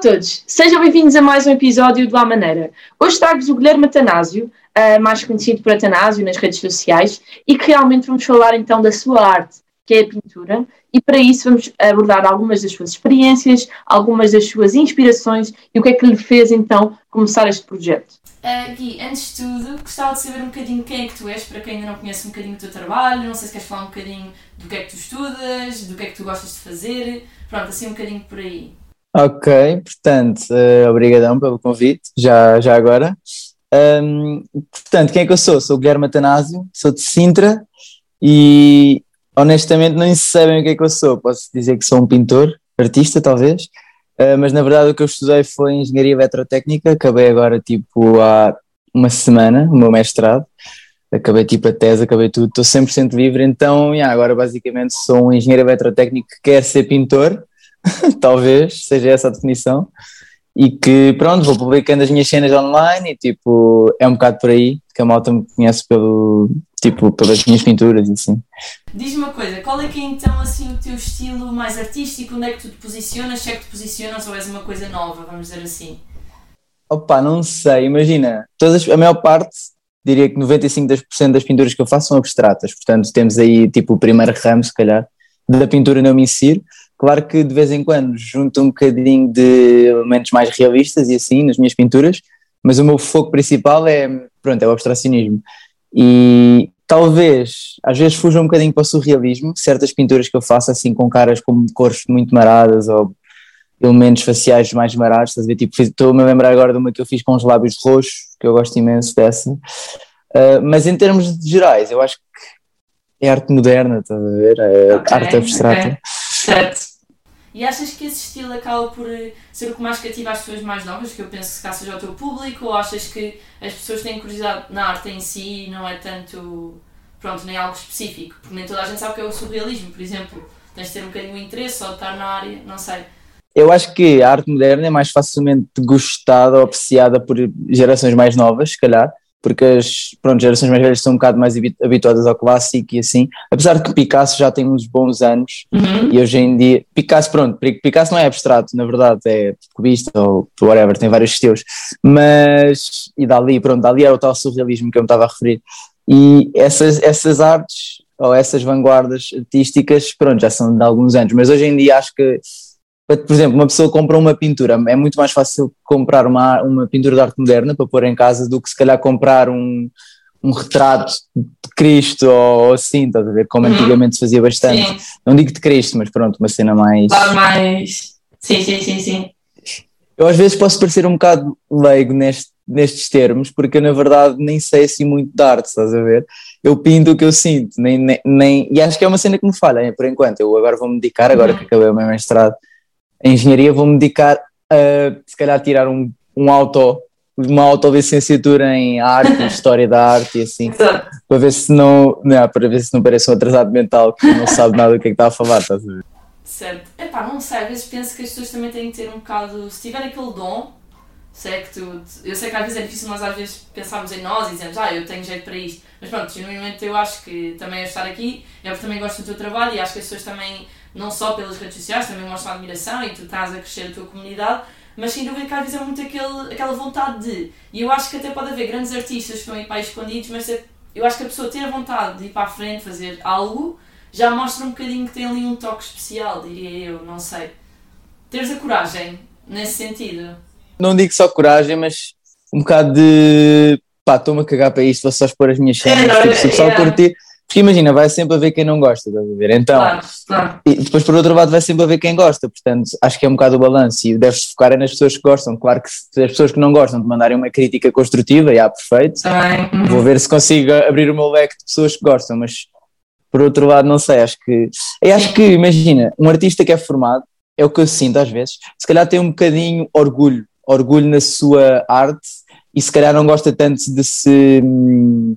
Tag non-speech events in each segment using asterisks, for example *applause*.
todos, sejam bem-vindos a mais um episódio do A Maneira. Hoje trago-vos o Guilherme Atanásio, uh, mais conhecido por Atanásio nas redes sociais, e que realmente vamos falar então da sua arte, que é a pintura, e para isso vamos abordar algumas das suas experiências, algumas das suas inspirações e o que é que lhe fez então começar este projeto. Uh, Gui, antes de tudo, gostava de saber um bocadinho quem é que tu és, para quem ainda não conhece um bocadinho do teu trabalho, não sei se queres falar um bocadinho do que é que tu estudas, do que é que tu gostas de fazer, pronto, assim um bocadinho por aí. Ok, portanto, uh, obrigadão pelo convite, já, já agora. Um, portanto, quem é que eu sou? Sou o Guilherme Atanásio, sou de Sintra e honestamente nem sabem o que é que eu sou. Posso dizer que sou um pintor, artista talvez, uh, mas na verdade o que eu estudei foi Engenharia Eletrotécnica, acabei agora tipo há uma semana o meu mestrado, acabei tipo a tese, acabei tudo, estou 100% livre, então yeah, agora basicamente sou um engenheiro eletrotécnico que quer ser pintor *laughs* talvez seja essa a definição, e que pronto, vou publicando as minhas cenas online e tipo, é um bocado por aí que a malta me conhece pelo, tipo, pelas minhas pinturas e assim. Diz-me uma coisa, qual é que é então assim o teu estilo mais artístico, onde é que tu te posicionas, se é que te posicionas ou és uma coisa nova, vamos dizer assim? Opa, não sei, imagina, todas, a maior parte, diria que 95% das pinturas que eu faço são abstratas, portanto temos aí tipo o primeiro ramo, se calhar, da pintura não me insiro, Claro que de vez em quando junto um bocadinho de elementos mais realistas e assim nas minhas pinturas, mas o meu foco principal é, pronto, é o abstracionismo. E talvez às vezes fuja um bocadinho para o surrealismo, certas pinturas que eu faço assim com caras como cores muito maradas ou elementos faciais mais marados, estás a ver? Tipo, estou-me a lembrar agora de uma que eu fiz com os lábios roxos, que eu gosto imenso dessa. Uh, mas em termos gerais, eu acho que é arte moderna, estás a ver? É okay, arte abstrata. Okay. Certo. E achas que esse estilo acaba por eh, ser o que mais cativa as pessoas mais novas, que eu penso que seja o teu público, ou achas que as pessoas têm curiosidade na arte em si e não é tanto, pronto, nem algo específico? Porque nem toda a gente sabe o que é o surrealismo, por exemplo. Tens de ter um bocadinho de interesse ou de estar na área, não sei. Eu acho que a arte moderna é mais facilmente gostada ou apreciada por gerações mais novas, se calhar, porque as pronto, gerações mais velhas estão um bocado mais habituadas ao clássico e assim, apesar de que Picasso já tem uns bons anos uhum. e hoje em dia, Picasso pronto, Picasso não é abstrato, na verdade é cubista ou whatever, tem vários estilos, mas, e Dali, pronto, Dali era o tal surrealismo que eu me estava a referir, e essas, essas artes ou essas vanguardas artísticas, pronto, já são de alguns anos, mas hoje em dia acho que por exemplo, uma pessoa compra uma pintura, é muito mais fácil comprar uma, uma pintura de arte moderna para pôr em casa do que se calhar comprar um, um retrato de Cristo ou assim, estás a ver? Como uhum. antigamente se fazia bastante. Sim. Não digo de Cristo, mas pronto, uma cena mais. mais. Sim, sim, sim, sim. Eu às vezes posso parecer um bocado leigo neste, nestes termos, porque eu na verdade nem sei assim muito de arte, estás a ver? Eu pinto o que eu sinto, nem, nem, nem, e acho que é uma cena que me falha, por enquanto. Eu agora vou-me dedicar, agora uhum. que acabei o meu mestrado, em engenharia vou-me dedicar a se calhar tirar um, um auto, uma autolicenciatura em arte, história da arte e assim, para ver se não, não, para ver se não parece um atrasado mental que não sabe nada do que é que está a falar, estás a ver? Certo. Epá, não sei, às vezes penso que as pessoas também têm que ter um bocado, se tiver aquele dom, sei é que tu, eu sei que às vezes é difícil nós às vezes pensarmos em nós e dizemos, ah, eu tenho jeito para isto, mas pronto, genuinamente eu acho que também a estar aqui é porque também gosto do teu trabalho e acho que as pessoas também não só pelas redes sociais, também mostram admiração e tu estás a crescer a tua comunidade, mas sem dúvida que às vezes é muito aquele, aquela vontade de. E eu acho que até pode haver grandes artistas que estão aí para aí escondidos, mas é, eu acho que a pessoa ter a vontade de ir para a frente, fazer algo, já mostra um bocadinho que tem ali um toque especial, diria eu, não sei. Teres a coragem nesse sentido. Não digo só coragem, mas um bocado de pá, estou-me a cagar para isto, vou só expor as minhas cenas, é, tipo, se o pessoal yeah. curtir porque imagina, vai sempre haver quem não gosta, estás a ver? Então, claro, claro. e depois por outro lado vai sempre haver quem gosta, portanto acho que é um bocado o balanço e deves focar nas pessoas que gostam. Claro que se as pessoas que não gostam te mandarem uma crítica construtiva, já perfeito, uhum. vou ver se consigo abrir o meu leque de pessoas que gostam, mas por outro lado não sei, acho que, eu acho que imagina, um artista que é formado, é o que eu sinto às vezes, se calhar tem um bocadinho orgulho, orgulho na sua arte e se calhar não gosta tanto de se hum,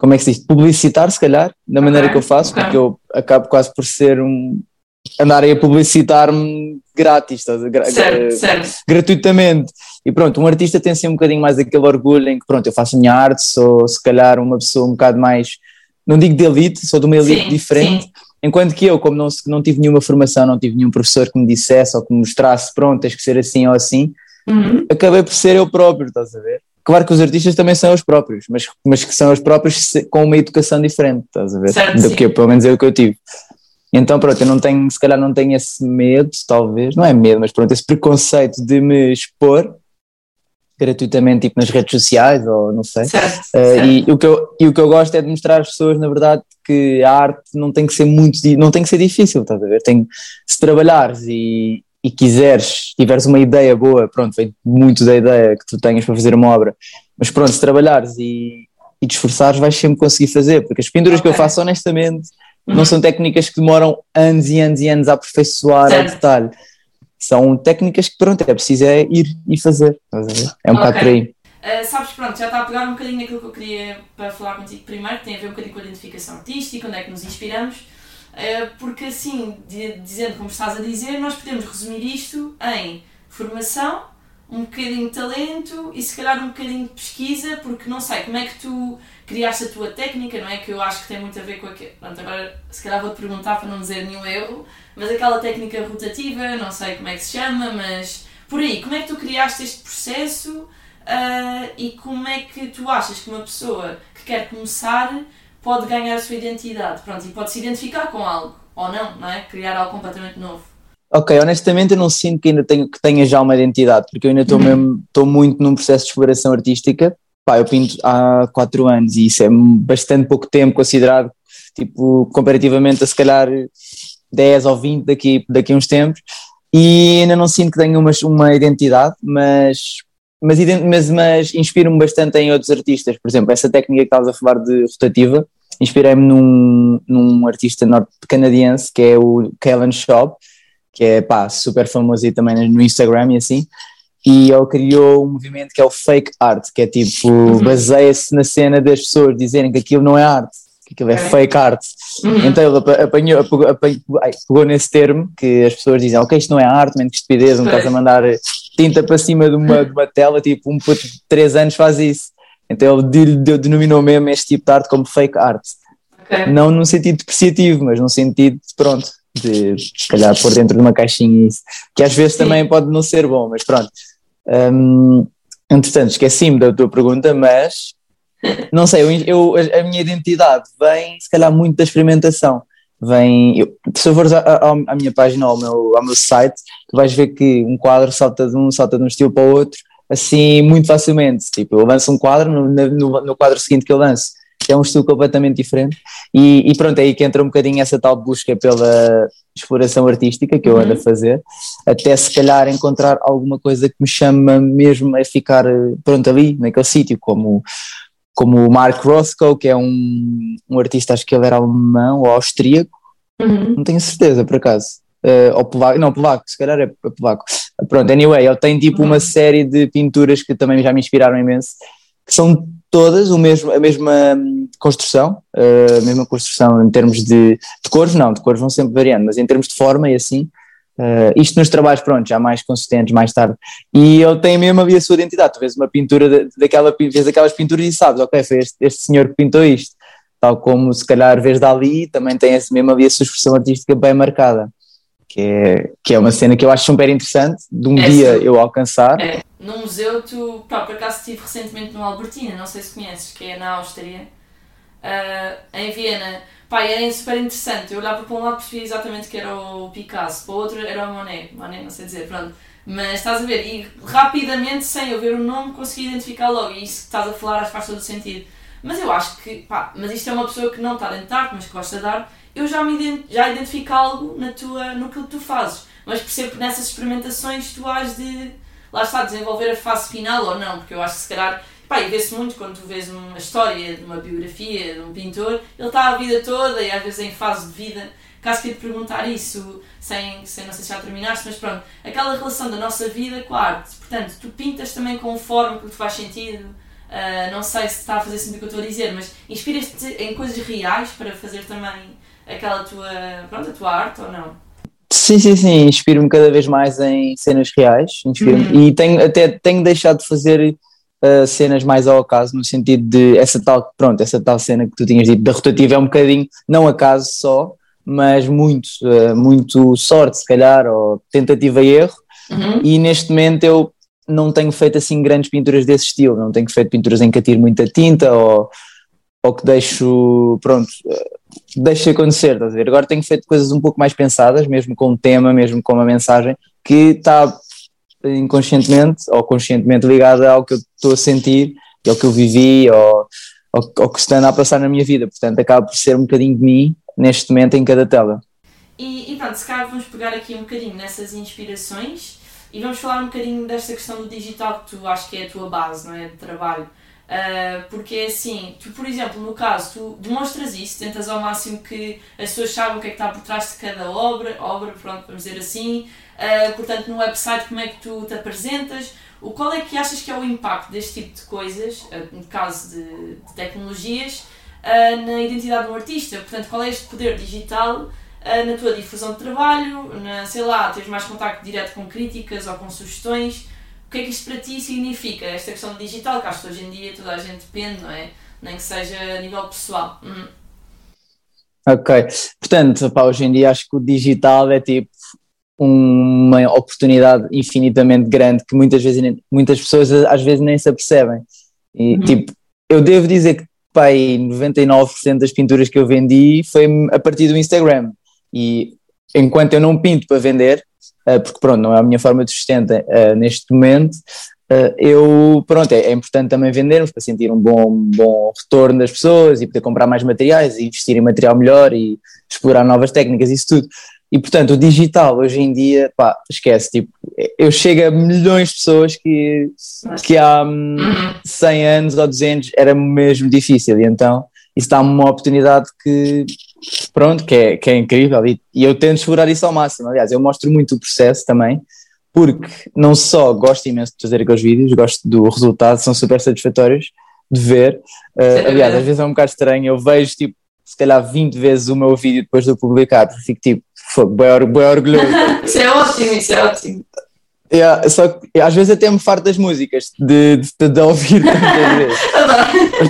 como é que se diz, publicitar, se calhar, da maneira okay, que eu faço, okay. porque eu acabo quase por ser um. andarem a publicitar-me grátis, gra certo, certo. gratuitamente. E pronto, um artista tem assim um bocadinho mais aquele orgulho em que, pronto, eu faço a minha arte, sou se calhar uma pessoa um bocado mais, não digo de elite, sou de uma elite sim, diferente. Sim. Enquanto que eu, como não, não tive nenhuma formação, não tive nenhum professor que me dissesse ou que me mostrasse, pronto, tens que ser assim ou assim, uhum. acabei por ser eu próprio, estás a ver? Claro que os artistas também são os próprios, mas, mas que são os próprios com uma educação diferente, estás a ver? Certo, Do que eu, pelo menos é o que eu tive. Então, pronto, eu não tenho, se calhar não tenho esse medo, talvez, não é medo, mas pronto, esse preconceito de me expor gratuitamente, tipo nas redes sociais, ou não sei. Certo, uh, certo. E, o que eu, e o que eu gosto é de mostrar às pessoas, na verdade, que a arte não tem que ser muito, não tem que ser difícil, estás a ver? Tem, se trabalhares e, e quiseres, tiveres uma ideia boa, pronto, vem muito da ideia que tu tenhas para fazer uma obra, mas pronto, se trabalhares e, e te esforçares, vais sempre conseguir fazer, porque as pinturas okay. que eu faço, honestamente, não são técnicas que demoram anos e anos e anos a aperfeiçoar ao detalhe. São técnicas que, pronto, é preciso é ir e fazer. É um okay. bocado por aí. Uh, sabes, pronto, já está a pegar um bocadinho naquilo que eu queria para falar contigo primeiro, que tem a ver um bocadinho com a identificação artística, onde é que nos inspiramos. Eh, porque assim, dizendo como estás a dizer, nós podemos resumir isto em formação, um bocadinho de talento e se calhar um bocadinho de pesquisa, porque não sei como é que tu criaste a tua técnica, não é? Que eu acho que tem muito a ver com aquilo. Pronto, agora se calhar vou-te perguntar para não dizer nenhum erro, mas aquela técnica rotativa, não sei como é que se chama, mas por aí, como é que tu criaste este processo uh, e como é que tu achas que uma pessoa que quer começar pode ganhar a sua identidade, pronto, e pode se identificar com algo, ou não, não é? Criar algo completamente novo. Ok, honestamente eu não sinto que ainda tenho, que tenha já uma identidade, porque eu ainda estou mesmo, estou muito num processo de exploração artística, pá, eu pinto há quatro anos e isso é bastante pouco tempo considerado, tipo, comparativamente a se calhar 10 ou 20 daqui, daqui a uns tempos, e ainda não sinto que tenha uma, uma identidade, mas mas, mas, mas inspiro-me bastante em outros artistas. Por exemplo, essa técnica que estavas a falar de rotativa, inspirei-me num, num artista norte-canadiense que é o Kellen Shaw, que é pá, super famoso aí também no Instagram e assim. E ele criou um movimento que é o fake art, que é tipo, uhum. baseia-se na cena das pessoas dizerem que aquilo não é arte, que aquilo é fake art. Uhum. Então ele apanhou, apanhou, apanhou, pegou nesse termo que as pessoas dizem, ok, isto não é arte, menos que estupidez, não estás a mandar tinta para cima de uma, de uma tela, tipo um puto de 3 anos faz isso. Então ele denominou mesmo este tipo de arte como fake art. Okay. Não num sentido depreciativo, mas num sentido, pronto, de se calhar pôr dentro de uma caixinha isso, que às vezes Sim. também pode não ser bom, mas pronto. Um, entretanto, esqueci-me da tua pergunta, mas não sei, eu, eu, a minha identidade vem se calhar muito da experimentação vem. Eu, se fores à, à, minha página ou ao meu, ao meu site, tu vais ver que um quadro salta de um, salta de um estilo para o outro, assim, muito facilmente. Tipo, eu lanço um quadro, no, no, no quadro seguinte que eu lanço, é um estilo completamente diferente. E, e, pronto, é aí que entra um bocadinho essa tal busca pela exploração artística que eu ando a uhum. fazer, até se calhar encontrar alguma coisa que me chama mesmo a ficar pronto ali, naquele sítio, como como o Mark Rothko, que é um, um artista, acho que ele era alemão ou austríaco, uhum. não tenho certeza por acaso, uh, ou polaco, não, polaco, se calhar é polaco. Pronto, anyway, ele tem tipo uhum. uma série de pinturas que também já me inspiraram imenso, que são todas o mesmo, a mesma hum, construção, uh, a mesma construção em termos de, de cores, não, de cores vão sempre variando, mas em termos de forma e assim, Uh, isto nos trabalhos, pronto, já mais consistentes, mais tarde. E ele tem mesmo ali a sua identidade. Tu vês uma pintura de, daquela, vês aquelas pinturas e sabes, ok, foi este, este senhor que pintou isto. Tal como se calhar vês dali, também tem esse mesmo ali a sua expressão artística bem marcada. Que é, que é uma cena que eu acho super interessante de um é dia sim. eu alcançar. É. No museu, tu, pá, por acaso estive recentemente no Albertina, não sei se conheces, que é na Áustria, uh, em Viena Pá, era super interessante. Eu olhava para um lado percebia exatamente que era o Picasso, para o outro era o Monet. Monet, não sei dizer, pronto. Mas estás a ver, e rapidamente, sem eu ver o nome, consegui identificar logo. E isso que estás a falar faz todo sentido. Mas eu acho que, pá, mas isto é uma pessoa que não está dentro de arte, mas que gosta de arte. Eu já, me já identifico algo na tua, no que tu fazes. Mas percebo que nessas experimentações tu has de, lá está, desenvolver a fase final ou não. Porque eu acho que se calhar Pá, e vê-se muito quando tu vês uma história de uma biografia de um pintor, ele está a vida toda e às vezes em fase de vida. Caso queira te perguntar isso, sem, sem não sei se já terminaste, mas pronto, aquela relação da nossa vida com a arte. Portanto, tu pintas também conforme que te faz sentido. Uh, não sei se está a fazer sentido o que eu estou a dizer, mas inspiras-te em coisas reais para fazer também aquela tua, pronto, a tua arte ou não? Sim, sim, sim, inspiro-me cada vez mais em cenas reais, uhum. e tenho, até tenho deixado de fazer uh, cenas mais ao acaso, no sentido de essa tal, pronto, essa tal cena que tu tinhas dito da rotativa é um bocadinho, não acaso só, mas muito, uh, muito sorte, se calhar, ou tentativa e erro. Uhum. E neste momento eu não tenho feito assim grandes pinturas desse estilo, não tenho feito pinturas em que atiro muita tinta ou, ou que deixo, pronto, uh, deixo acontecer, estás a ver? Agora tenho feito coisas um pouco mais pensadas, mesmo com o tema, mesmo com uma mensagem, que está inconscientemente ou conscientemente ligada ao que eu estou a sentir, ao que eu vivi, ou ao, ao que está a passar na minha vida. Portanto, acaba por ser um bocadinho de mim neste momento em cada tela. E, e pronto, se calhar vamos pegar aqui um bocadinho nessas inspirações e vamos falar um bocadinho desta questão do digital que tu acho que é a tua base, não é? De trabalho. Uh, porque é assim, tu, por exemplo, no caso, tu demonstras isso, tentas ao máximo que as pessoas saibam o que é que está por trás de cada obra, obra, pronto, vamos dizer assim. Uh, portanto, no website, como é que tu te apresentas? O qual é que achas que é o impacto deste tipo de coisas, uh, no caso de, de tecnologias, na identidade do artista? Portanto, qual é este poder digital na tua difusão de trabalho, na, sei lá, tens mais contacto direto com críticas ou com sugestões? O que é que isto para ti significa? Esta questão digital, que acho que hoje em dia toda a gente depende, não é? Nem que seja a nível pessoal. Uhum. Ok, portanto, pá, hoje em dia acho que o digital é tipo uma oportunidade infinitamente grande que muitas vezes muitas pessoas às vezes nem se apercebem. E uhum. tipo, eu devo dizer que pá, 99% das pinturas que eu vendi foi a partir do Instagram. E enquanto eu não pinto para vender, porque pronto, não é a minha forma de sustento uh, neste momento, uh, eu, pronto, é, é, importante também vendermos para sentir um bom, bom retorno das pessoas e poder comprar mais materiais e investir em material melhor e explorar novas técnicas, isso tudo. E portanto, o digital hoje em dia, pá, esquece, tipo, eu chego a milhões de pessoas que, que há 100 anos ou 200 era mesmo difícil, e então isso dá-me uma oportunidade que, pronto, que é, que é incrível e, e eu tento explorar isso ao máximo. Aliás, eu mostro muito o processo também, porque não só gosto imenso de fazer aqueles vídeos, gosto do resultado, são super satisfatórios de ver. Uh, aliás, às vezes é um bocado estranho, eu vejo tipo, se calhar 20 vezes o meu vídeo depois de eu publicar, porque fico tipo, fogo, bem, orgulhoso. *laughs* isso é ótimo, isso é ótimo. Yeah, só que às vezes até me farto das músicas, de, de, de ouvir *laughs* tantas vezes.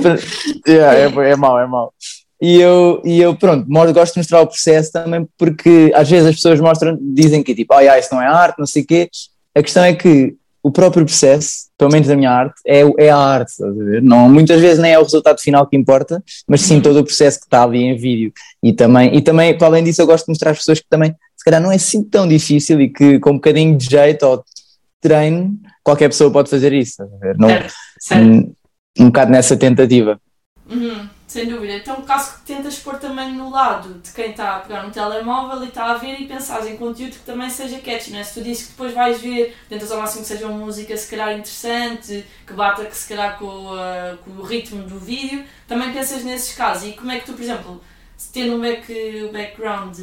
Mas, yeah, é, é mau, é mau. E eu, e eu, pronto, gosto de mostrar o processo também porque às vezes as pessoas mostram, dizem que tipo, oh, yeah, isso não é arte, não sei o quê. A questão é que o próprio processo, pelo menos da minha arte, é, é a arte, estás a ver? Não, muitas vezes nem é o resultado final que importa, mas sim todo o processo que está ali em vídeo. E também, e também, para além disso, eu gosto de mostrar às pessoas que também, se calhar, não é assim tão difícil e que com um bocadinho de jeito ou treino, qualquer pessoa pode fazer isso, estás a ver? Não, certo, certo. Um, um bocado nessa tentativa. Uhum. Sem dúvida. Então, caso que tentas pôr também no lado de quem está a pegar um telemóvel e está a ver e pensar em conteúdo que também seja catchy, né? Se tu dizes que depois vais ver, tentas ao máximo que seja uma música se calhar interessante, que bata que se calhar com, uh, com o ritmo do vídeo, também pensas nesses casos. E como é que tu, por exemplo, tendo um back, background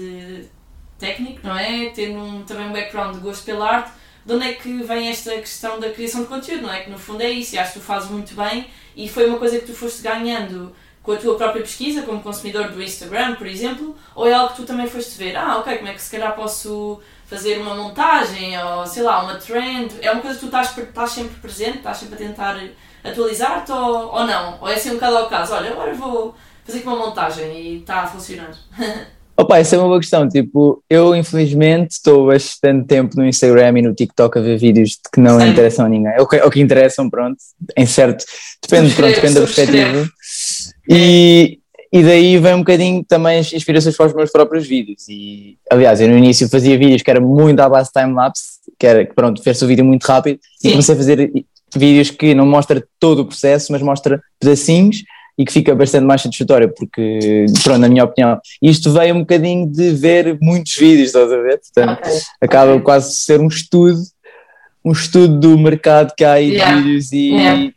técnico, não é? Tendo um, também um background de gosto pela arte, de onde é que vem esta questão da criação de conteúdo, não é? Que no fundo é isso, e acho que tu fazes muito bem e foi uma coisa que tu foste ganhando com a tua própria pesquisa, como consumidor do Instagram, por exemplo, ou é algo que tu também foste ver? Ah, ok, como é que se calhar posso fazer uma montagem ou sei lá, uma trend? É uma coisa que tu estás, estás sempre presente, estás sempre a tentar atualizar-te ou, ou não? Ou é assim um bocado ao caso? Olha, agora vou fazer aqui uma montagem e está a funcionar. *laughs* Opa, essa é uma boa questão. Tipo, eu infelizmente estou bastante tempo no Instagram e no TikTok a ver vídeos que não Sim. interessam a ninguém. Ou que, ou que interessam, pronto, em certo. Depende, pronto, depende da perspectiva. E, e daí vem um bocadinho também as inspirações para os meus próprios vídeos. E, aliás, eu no início fazia vídeos que era muito à base de time-lapse, que era, pronto, fez o vídeo muito rápido, Sim. e comecei a fazer vídeos que não mostra todo o processo, mas mostra pedacinhos e que fica bastante mais satisfatório, porque, pronto, na minha opinião, isto veio um bocadinho de ver muitos vídeos, estás a ver? Portanto, okay. acaba okay. quase de ser um estudo, um estudo do mercado que há aí yeah. de vídeos e, yeah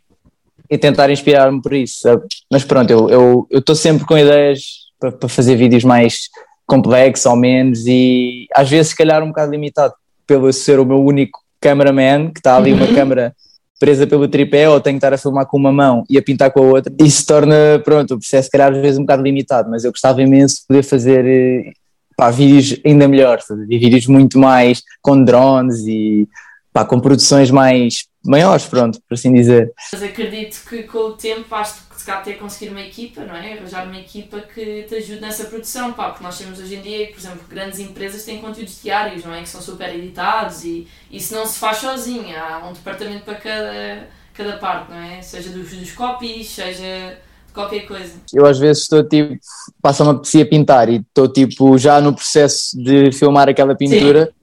e tentar inspirar-me por isso. Sabe? Mas pronto, eu estou sempre com ideias para, para fazer vídeos mais complexos ou menos e às vezes se calhar um bocado limitado pelo ser o meu único cameraman, que está ali uma uhum. câmera presa pelo tripé ou tenho que estar a filmar com uma mão e a pintar com a outra, isso torna, pronto, o processo se calhar às vezes um bocado limitado, mas eu gostava imenso de poder fazer eh, pá, vídeos ainda melhores, vídeos muito mais com drones e pá, com produções mais maiores, pronto, por assim dizer. Mas acredito que com o tempo vais se calhar ter conseguir uma equipa, não é? Arranjar uma equipa que te ajude nessa produção, pá, porque nós temos hoje em dia, por exemplo, grandes empresas têm conteúdos diários, não é? Que são super editados e isso não se faz sozinho, há um departamento para cada, cada parte, não é? Seja dos, dos copies, seja de qualquer coisa. Eu às vezes estou tipo, passa uma a pintar e estou tipo já no processo de filmar aquela pintura. Sim.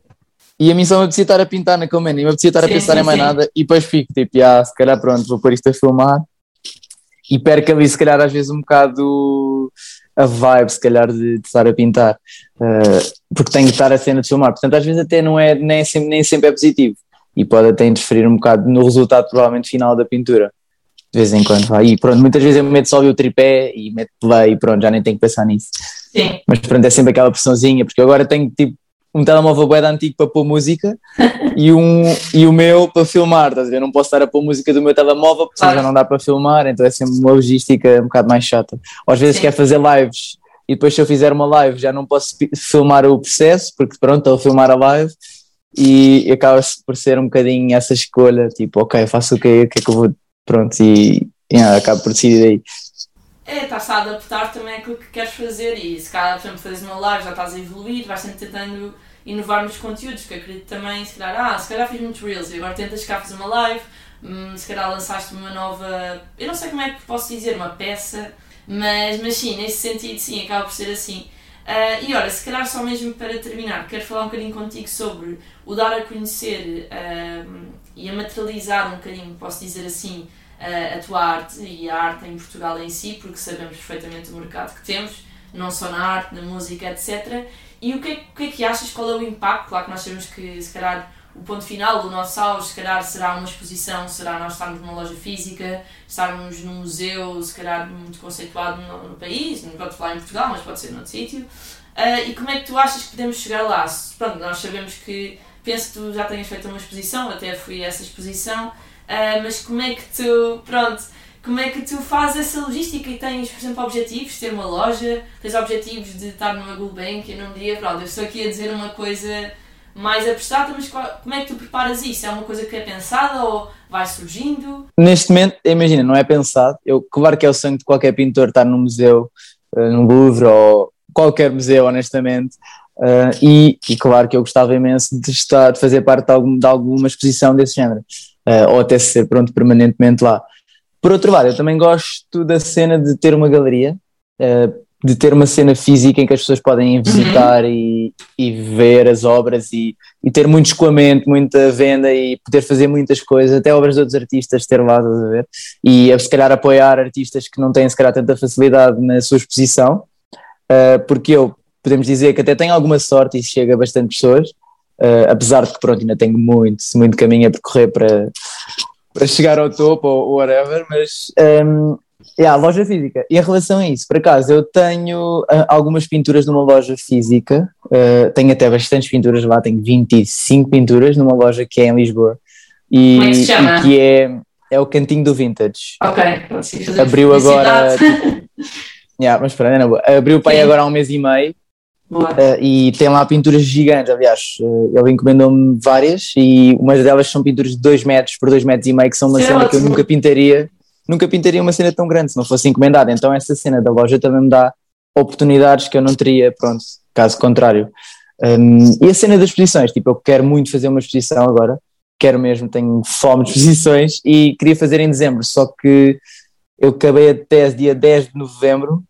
E a mim só me apetecia estar a pintar naquele momento, e me apetecia estar sim, a pensar sim, em mais nada, e depois fico tipo, ah, se calhar pronto, vou pôr isto a filmar, e perco ali, se calhar, às vezes um bocado a vibe, se calhar, de, de estar a pintar, uh, porque tenho que estar a cena de filmar. Portanto, às vezes até não é, nem sempre, nem sempre é positivo e pode até interferir um bocado no resultado, provavelmente, final da pintura. De vez em quando vai. E pronto, muitas vezes eu meto só o tripé e meto play e pronto, já nem tenho que pensar nisso. Sim. Mas pronto, é sempre aquela pressãozinha, porque agora tenho tipo um telemóvel bué antigo para pôr música e, um, e o meu para filmar, estás a ver? Não posso estar a pôr música do meu telemóvel porque claro. já não dá para filmar, então é sempre uma logística um bocado mais chata. Ou às vezes Sim. quer fazer lives e depois se eu fizer uma live já não posso filmar o processo porque pronto, estou a filmar a live e acaba por ser um bocadinho essa escolha, tipo, ok, faço o que, o que é que eu vou, pronto, e yeah, acabo por decidir aí. É, estás a adaptar também aquilo que queres fazer e se calhar, por exemplo, fazes uma live, já estás a evoluir, vais sempre tentando inovar nos conteúdos, que acredito também, se calhar, ah, se calhar fiz muitos reels e agora tentas cá fazer uma live, hum, se calhar lançaste uma nova, eu não sei como é que posso dizer, uma peça, mas, mas sim, nesse sentido, sim, acaba por ser assim. Uh, e olha, se calhar só mesmo para terminar, quero falar um bocadinho contigo sobre o dar a conhecer uh, e a materializar um bocadinho, posso dizer assim, a tua arte e a arte em Portugal em si, porque sabemos perfeitamente o mercado que temos, não só na arte, na música, etc. E o que, é, o que é que achas? Qual é o impacto? Claro que nós sabemos que, se calhar, o ponto final do nosso auge, se calhar, será uma exposição, será nós estarmos numa loja física, estarmos num museu, se calhar, muito conceituado no, no país, não pode falar em Portugal, mas pode ser noutro sítio. Uh, e como é que tu achas que podemos chegar lá? Pronto, nós sabemos que, penso que tu já tenhas feito uma exposição, até fui a essa exposição, uh, mas como é que tu, pronto, como é que tu fazes essa logística e tens, por exemplo, objetivos ter uma loja, tens objetivos de estar numa e num dia, pronto, eu estou aqui a dizer uma coisa mais abstrata, mas como é que tu preparas isso? É uma coisa que é pensada ou vai surgindo? Neste momento, imagina, não é pensado. Eu, claro que é o sonho de qualquer pintor estar num museu, uh, num Louvre ou qualquer museu, honestamente. Uh, e, e, claro que eu gostava imenso de estar, de fazer parte de, algum, de alguma exposição desse género, uh, ou até ser pronto permanentemente lá. Por outro lado, eu também gosto da cena de ter uma galeria, uh, de ter uma cena física em que as pessoas podem uhum. visitar uhum. e, e ver as obras e, e ter muito escoamento, muita venda e poder fazer muitas coisas, até obras de outros artistas ter lá, a ver? E se calhar apoiar artistas que não têm se calhar tanta facilidade na sua exposição, porque eu podemos dizer que até tenho alguma sorte e chega a bastante pessoas, uh, apesar de que pronto, ainda tenho muito, muito caminho a percorrer para, para chegar ao topo ou whatever, mas um, yeah, loja física. E em relação a isso, por acaso, eu tenho uh, algumas pinturas numa loja física, uh, tenho até bastantes pinturas lá, tenho 25 pinturas numa loja que é em Lisboa. E, Como é que se chama? Que é, é o Cantinho do Vintage. Ok, abriu agora. Tipo, *laughs* yeah, mas pronto, abriu para aí agora há um mês e meio Uh, e tem lá pinturas gigantes, aliás, uh, ele encomendou-me várias e umas delas são pinturas de 2 metros por 2 metros e meio, que são uma cena que eu nunca pintaria, nunca pintaria uma cena tão grande se não fosse encomendada. Então essa cena da loja também me dá oportunidades que eu não teria, pronto, caso contrário. Um, e a cena das exposições, tipo, eu quero muito fazer uma exposição agora, quero mesmo, tenho fome de exposições e queria fazer em dezembro, só que eu acabei a tese dia 10 de novembro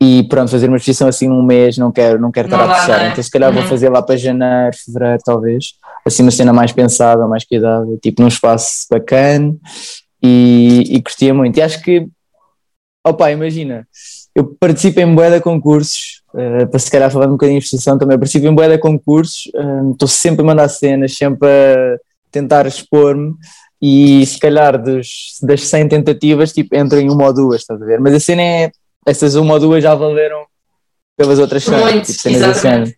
e pronto, fazer uma exposição assim num mês não quero, não quero estar a puxar, então se calhar uhum. vou fazer lá para janeiro, fevereiro talvez, assim uma cena mais pensada, mais cuidada, tipo num espaço bacana e, e curtia muito. E acho que, opa, imagina, eu participo em boeda concursos, uh, para se calhar falar um bocadinho de exposição também, participo em boeda concursos, uh, estou sempre a mandar cenas, sempre a tentar expor-me e se calhar dos, das 100 tentativas, tipo, entro em uma ou duas, estás a ver? Mas a cena é essas uma ou duas já valeram pelas outras cenas. Tipo,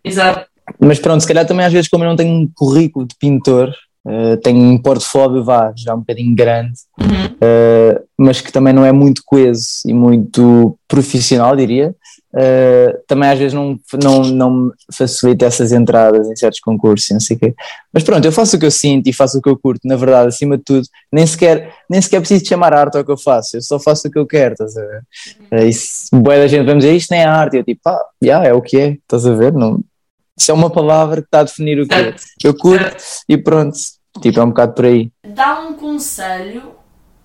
exato. Mas pronto, se calhar também às vezes, como eu não tenho um currículo de pintor, uh, tenho um portfólio vá, já um bocadinho grande, uhum. uh, mas que também não é muito coeso e muito profissional, diria. uh, também às vezes não, não, não facilita essas entradas em certos concursos, não sei o quê. Mas pronto, eu faço o que eu sinto e faço o que eu curto, na verdade, acima de tudo, nem sequer, nem sequer preciso chamar arte ao que eu faço, eu só faço o que eu quero, estás a ver? Uh, isso, boa da gente vai dizer isto nem é arte, e eu tipo, ah, yeah, é o que é, estás a ver? Não, isso é uma palavra que está a definir o que é. Eu curto e pronto, tipo, é um bocado por aí. Dá um conselho,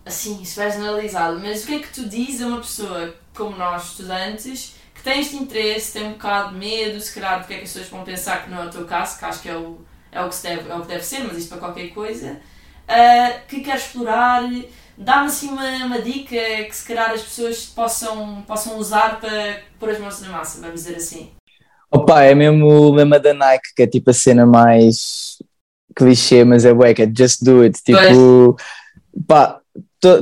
assim, se vai generalizado, mas o que é que tu dizes a uma pessoa como nós, estudantes, que tem este interesse, tem um bocado de medo, se calhar, do que é que as pessoas vão pensar que não é o teu caso, que acho que é o, é o, que, se deve, é o que deve ser, mas isto para qualquer coisa, uh, que quer explorar, dá-me assim uma, uma dica que se calhar as pessoas possam, possam usar para pôr as mãos na massa, vamos dizer assim. Opa, é mesmo o lema da Nike, que é tipo a cena mais clichê, mas é bué, que é just do it. Tipo, pá,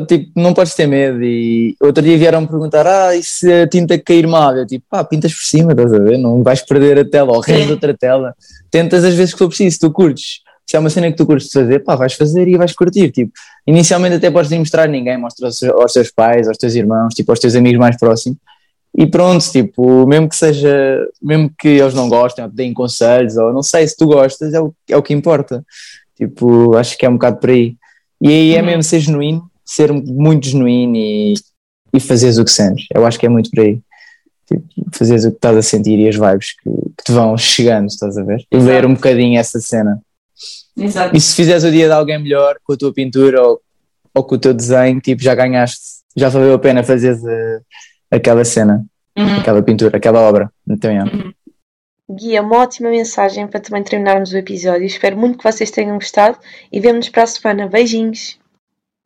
tipo, não podes ter medo. E outro dia vieram-me perguntar: ah, e se a tinta cair mal? Eu tipo, pá, pintas por cima, estás a ver? Não vais perder a tela, ou redes outra tela. Tentas as vezes que for preciso, tu curtes. Se é uma cena que tu curtes de fazer, pá, vais fazer e vais curtir. Tipo, inicialmente até podes nem mostrar a ninguém, mostra aos, aos teus pais, aos teus irmãos, tipo, aos teus amigos mais próximos. E pronto, tipo, mesmo que seja, mesmo que eles não gostem, ou te deem conselhos, ou não sei, se tu gostas, é o, é o que importa. Tipo, acho que é um bocado por aí. E aí é uhum. mesmo ser genuíno ser muito genuíno e, e fazeres o que sentes. Eu acho que é muito por aí. Tipo, fazeres o que estás a sentir e as vibes que, que te vão chegando, estás a ver? E ler um bocadinho essa cena. Exato. E se fizeres o dia de alguém melhor com a tua pintura ou, ou com o teu desenho, tipo, já ganhaste, já valeu a pena fazer aquela cena, uhum. aquela pintura, aquela obra. Então, é. Uhum. Guia, uma ótima mensagem para também terminarmos o episódio. Espero muito que vocês tenham gostado e vemo-nos para a semana. Beijinhos!